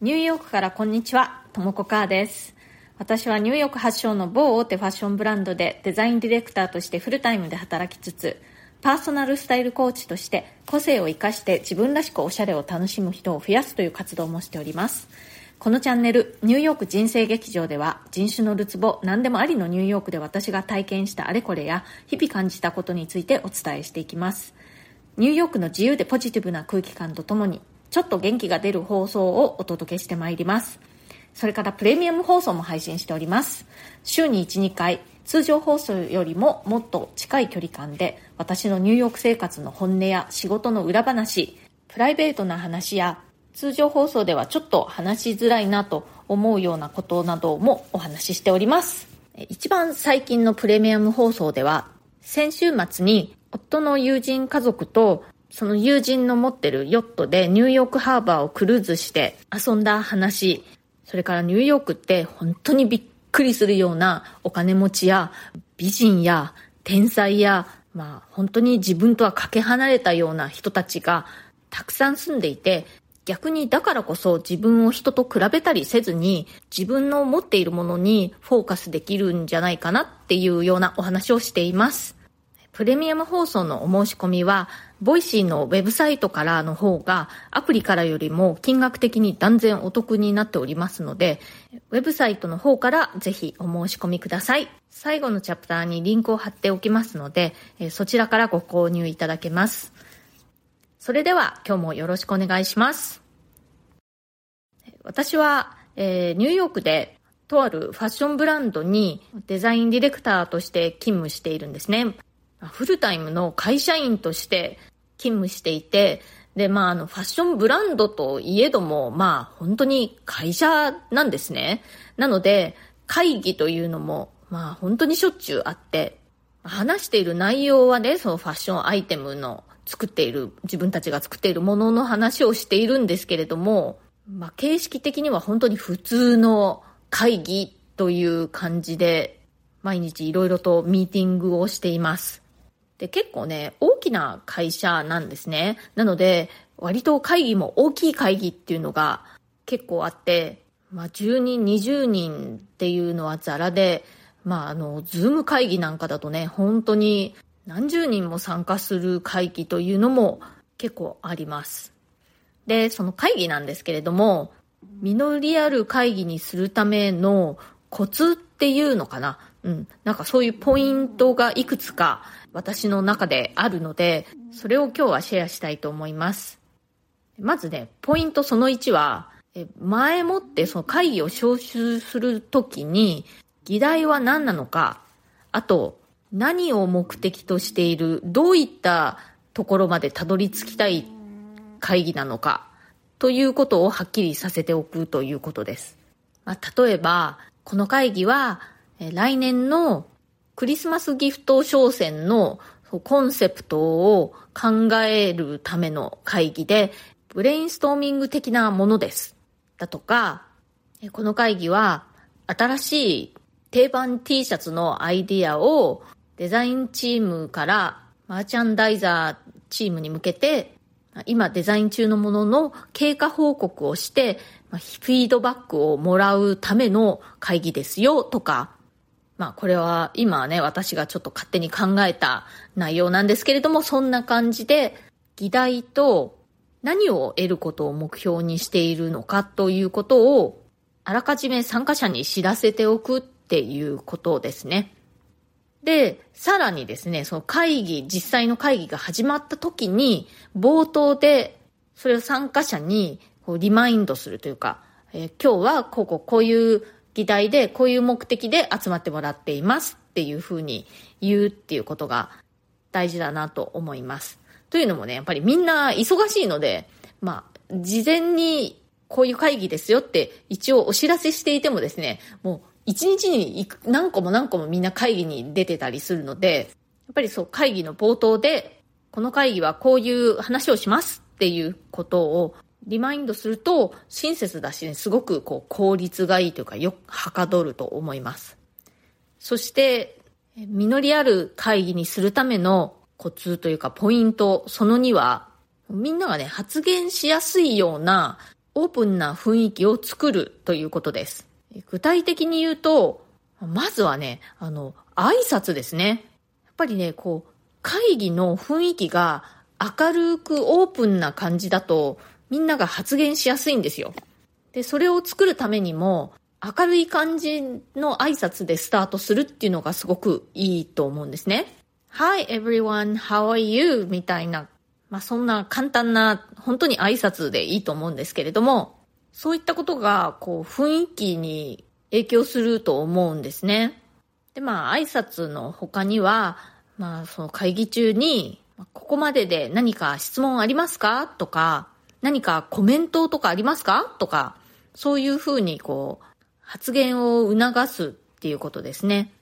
ニューヨークからこんにちは、ともこかーです。私はニューヨーク発祥の某大手ファッションブランドでデザインディレクターとしてフルタイムで働きつつ、パーソナルスタイルコーチとして個性を生かして自分らしくおしゃれを楽しむ人を増やすという活動もしております。このチャンネル、ニューヨーク人生劇場では人種のるつぼ、何でもありのニューヨークで私が体験したあれこれや日々感じたことについてお伝えしていきます。ニューヨークの自由でポジティブな空気感とともにちょっと元気が出る放送をお届けしてまいります。それからプレミアム放送も配信しております。週に1、2回、通常放送よりももっと近い距離感で私のニューヨーク生活の本音や仕事の裏話、プライベートな話や通常放送ではちょっと話しづらいなと思うようなことなどもお話ししております。一番最近のプレミアム放送では先週末に夫の友人家族とその友人の持ってるヨットでニューヨークハーバーをクルーズして遊んだ話、それからニューヨークって本当にびっくりするようなお金持ちや美人や天才や、まあ本当に自分とはかけ離れたような人たちがたくさん住んでいて、逆にだからこそ自分を人と比べたりせずに自分の持っているものにフォーカスできるんじゃないかなっていうようなお話をしています。プレミアム放送のお申し込みは Voicy のウェブサイトからの方がアプリからよりも金額的に断然お得になっておりますので、ウェブサイトの方からぜひお申し込みください。最後のチャプターにリンクを貼っておきますので、そちらからご購入いただけます。それでは今日もよろしくお願いします。私は、えー、ニューヨークでとあるファッションブランドにデザインディレクターとして勤務しているんですね。フルタイムの会社員として勤務していて、で、まあ、あの、ファッションブランドといえども、まあ、本当に会社なんですね。なので、会議というのも、まあ、本当にしょっちゅうあって、話している内容はね、そのファッションアイテムの作っている、自分たちが作っているものの話をしているんですけれども、まあ、形式的には本当に普通の会議という感じで、毎日いろいろとミーティングをしています。で、結構ね、大きな会社なんですね。なので、割と会議も大きい会議っていうのが結構あって、まあ、10人、20人っていうのはザラで、まあ、あの、ズーム会議なんかだとね、本当に何十人も参加する会議というのも結構あります。で、その会議なんですけれども、実りある会議にするためのコツっていうのかな。うん。なんかそういうポイントがいくつか私の中であるので、それを今日はシェアしたいと思います。まずね、ポイントその1は、前もってその会議を招集するときに、議題は何なのか、あと、何を目的としている、どういったところまでたどり着きたい会議なのか、ということをはっきりさせておくということです。まあ、例えば、この会議は、来年のクリスマスギフト商戦のコンセプトを考えるための会議で、ブレインストーミング的なものです。だとか、この会議は新しい定番 T シャツのアイディアをデザインチームからマーチャンダイザーチームに向けて今デザイン中のものの経過報告をしてフィードバックをもらうための会議ですよとかまあこれは今ね、私がちょっと勝手に考えた内容なんですけれども、そんな感じで、議題と何を得ることを目標にしているのかということを、あらかじめ参加者に知らせておくっていうことですね。で、さらにですね、その会議、実際の会議が始まった時に、冒頭で、それを参加者にこうリマインドするというか、えー、今日はこここういう議題でこういう目的で集まってもらっていますっていうふうに言うっていうことが大事だなと思います。というのもね、やっぱりみんな忙しいので、まあ、事前にこういう会議ですよって一応お知らせしていてもですね、もう一日に何個も何個もみんな会議に出てたりするので、やっぱりそう会議の冒頭で、この会議はこういう話をしますっていうことをリマインドすると親切だし、ね、すごくこう効率がいいというかよくはかどると思います。そして、実りある会議にするためのコツというかポイント、その2は、みんながね、発言しやすいようなオープンな雰囲気を作るということです。具体的に言うと、まずはね、あの、挨拶ですね。やっぱりね、こう、会議の雰囲気が明るくオープンな感じだと、みんなが発言しやすいんですよ。で、それを作るためにも、明るい感じの挨拶でスタートするっていうのがすごくいいと思うんですね。Hi everyone, how are you? みたいな、まあそんな簡単な、本当に挨拶でいいと思うんですけれども、そういったことが、こう、雰囲気に影響すると思うんですね。で、まあ挨拶の他には、まあその会議中に、ここまでで何か質問ありますか？とか、何かコメントとかありますか？とか、そういうふうにこう、発言を促すっていうことですね。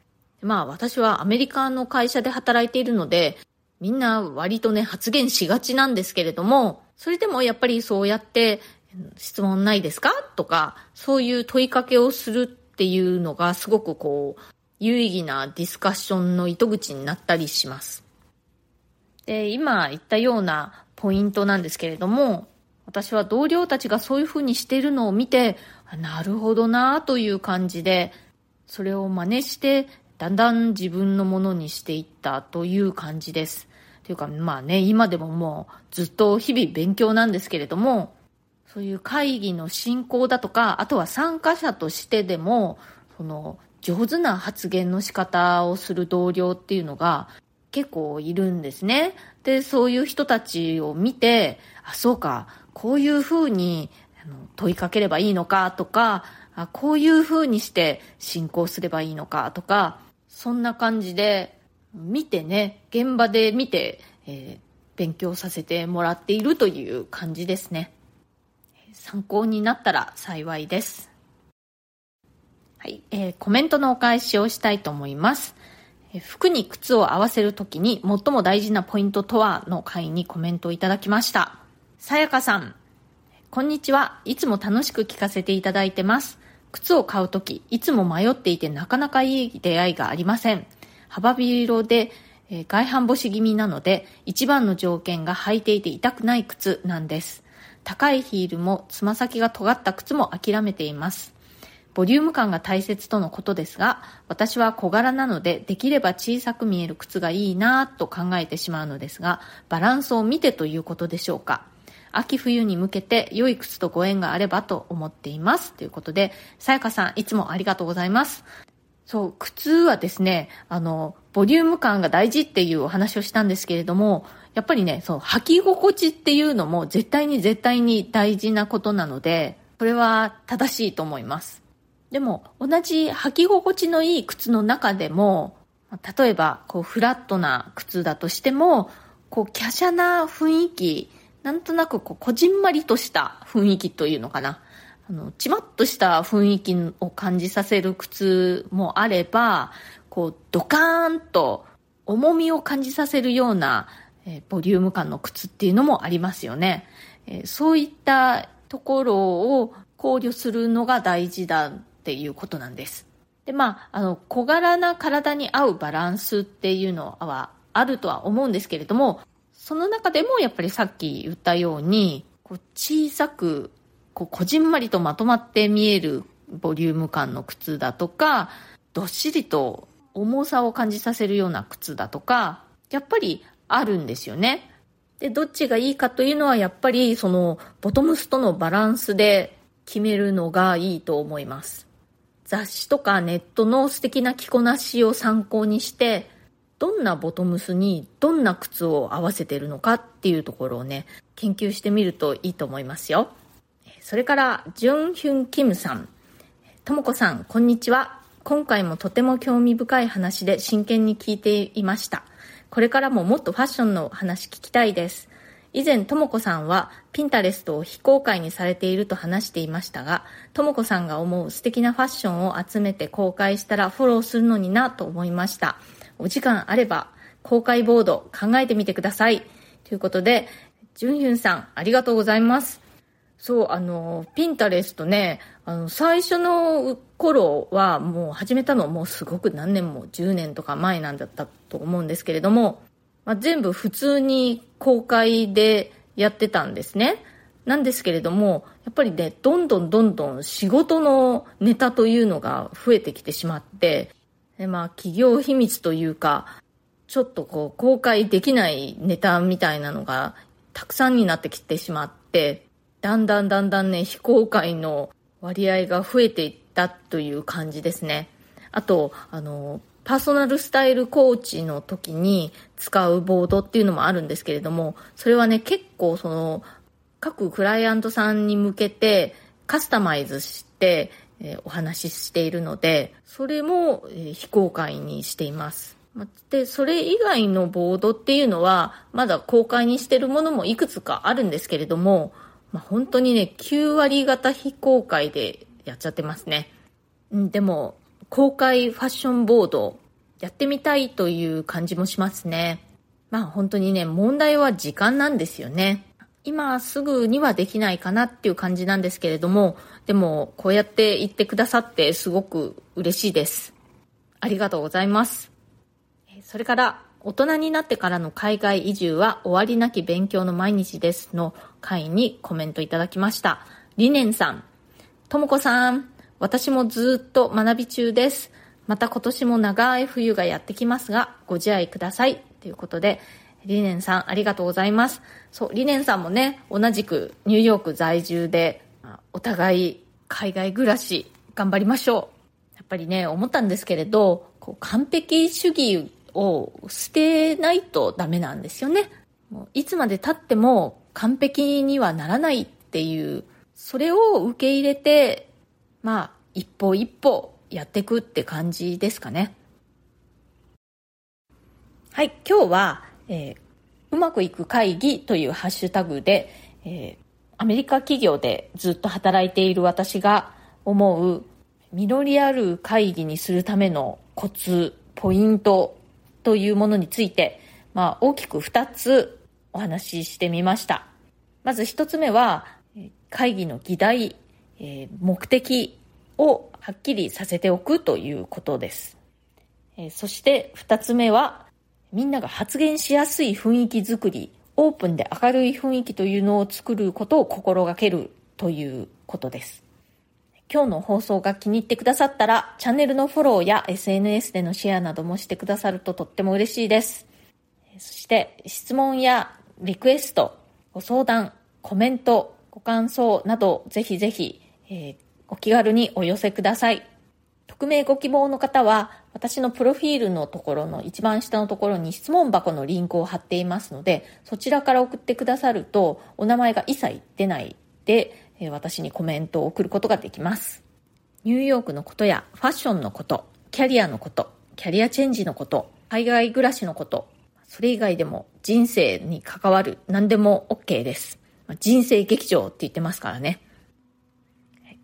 まあ私はアメリカの会社で働いているので、みんな割とね、発言しがちなんですけれども、それでもやっぱりそうやって、質問ないですか？とか、そういう問いかけをするっていうのがすごくこう、有意義なディスカッションの糸口になったりします。で、今言ったようなポイントなんですけれども、私は同僚たちがそういうふうにしているのを見て、なるほどなという感じで、それを真似して、だんだん自分のものにしていったという感じです。というか、まあね、今でももうずっと日々勉強なんですけれども、そういう会議の進行だとか、あとは参加者としてでも、その上手な発言の仕方をする同僚っていうのが結構いるんですね。で、そういう人たちを見て、あ、そうか、こういうふうに問いかければいいのかとか、あこういう風にして進行すればいいのかとか、そんな感じで見てね、現場で見て、えー、勉強させてもらっているという感じですね。参考になったら幸いです。はい、えー、コメントのお返しをしたいと思います。服に靴を合わせるときに最も大事なポイントとはの回にコメントをいただきました。さやかさん、こんにちは。いつも楽しく聞かせていただいてます。靴を買うとき、いつも迷っていてなかなかいい出会いがありません。幅広で、えー、外反母趾気味なので、一番の条件が履いていて痛くない靴なんです。高いヒールもつま先が尖った靴も諦めています。ボリューム感が大切とのことですが、私は小柄なので、できれば小さく見える靴がいいなぁと考えてしまうのですが、バランスを見てということでしょうか。秋冬に向けて良い靴とご縁があればと思っています。ということで、さやかさんいつもありがとうございます。そう、靴はですね、あの、ボリューム感が大事っていうお話をしたんですけれども、やっぱりね、そう、履き心地っていうのも絶対に絶対に大事なことなので、それは正しいと思います。でも、同じ履き心地のいい靴の中でも、例えば、こう、フラットな靴だとしても、こう、華奢な雰囲気なんとなくこう、こじんまりとした雰囲気というのかな。あの、ちまっとした雰囲気を感じさせる靴もあれば、こう、ドカーンと重みを感じさせるような、えー、ボリューム感の靴っていうのもありますよね。えー、そういったところを考慮するのが大事だっていうことなんです。で、まあ、あの、小柄な体に合うバランスっていうのはあるとは思うんですけれども、その中でもやっぱりさっき言ったように、こう小さく、こうこじんまりとまとまって見えるボリューム感の靴だとか、どっしりと重さを感じさせるような靴だとか、やっぱりあるんですよね。で、どっちがいいかというのはやっぱりそのボトムスとのバランスで決めるのがいいと思います。雑誌とかネットの素敵な着こなしを参考にして、どんなボトムスにどんな靴を合わせてるのかっていうところをね、研究してみるといいと思いますよ。それから、ジュンヒュンキムさん。ともこさん、こんにちは。今回もとても興味深い話で真剣に聞いていました。これからももっとファッションの話聞きたいです。以前、ともこさんは、ピンタレストを非公開にされていると話していましたが、ともこさんが思う素敵なファッションを集めて公開したらフォローするのになと思いました。お時間あれば、公開ボード考えてみてください。ということで、ジュンヒュンさん、ありがとうございます。そう、あの、ピンタレストね、あの、最初の頃はもう始めたのもうすごく何年も10年とか前なんだったと思うんですけれども、まあ、全部普通に公開でやってたんですね。なんですけれども、やっぱりね、どんどんどんどん仕事のネタというのが増えてきてしまって、でまあ、企業秘密というか、ちょっとこう、公開できないネタみたいなのがたくさんになってきてしまって、だんだんだんだんね、非公開の割合が増えていったという感じですね。あと、あの、パーソナルスタイルコーチの時に使うボードっていうのもあるんですけれども、それはね、結構その、各クライアントさんに向けてカスタマイズして、えー、お話ししているので、それも、えー、非公開にしています。で、それ以外のボードっていうのは、まだ公開にしてるものもいくつかあるんですけれども、まあ、本当にね、9割方非公開でやっちゃってますね。うん、でも、公開ファッションボード、やってみたいという感じもしますね。まあ本当にね、問題は時間なんですよね。今すぐにはできないかなっていう感じなんですけれども、でもこうやって言ってくださってすごく嬉しいです。ありがとうございます。それから、大人になってからの海外移住は終わりなき勉強の毎日ですの回にコメントいただきました。リネンさん、ともこさん、私もずっと学び中です。また今年も長い冬がやってきますが、ご自愛ください。ということで、リネンさんありがとうございます。そう、リネンさんもね、同じくニューヨーク在住で、お互い海外暮らし頑張りましょう。やっぱりね、思ったんですけれど、こう完璧主義を捨てないとダメなんですよね。もういつまで経っても完璧にはならないっていう、それを受け入れて、まあ、一歩一歩やっていくって感じですかね。はい、今日は、えー、うまくいく会議というハッシュタグで、えー、アメリカ企業でずっと働いている私が思う実りある会議にするためのコツ、ポイントというものについて、まあ、大きく2つお話ししてみました。まず1つ目は、会議の議題、えー、目的をはっきりさせておくということです。えー、そして2つ目は、みんなが発言しやすい雰囲気づくり、オープンで明るい雰囲気というのを作ることを心がけるということです。今日の放送が気に入ってくださったら、チャンネルのフォローや SNS でのシェアなどもしてくださるととっても嬉しいです。そして、質問やリクエスト、ご相談、コメント、ご感想など、ぜひぜひ、えー、お気軽にお寄せください。匿名ご希望の方は、私のプロフィールのところの一番下のところに質問箱のリンクを貼っていますので、そちらから送ってくださると、お名前が一切出ないで、私にコメントを送ることができます。ニューヨークのことやファッションのこと、キャリアのこと、キャリアチェンジのこと、海外暮らしのこと、それ以外でも人生に関わる何でも OK です。人生劇場って言ってますからね。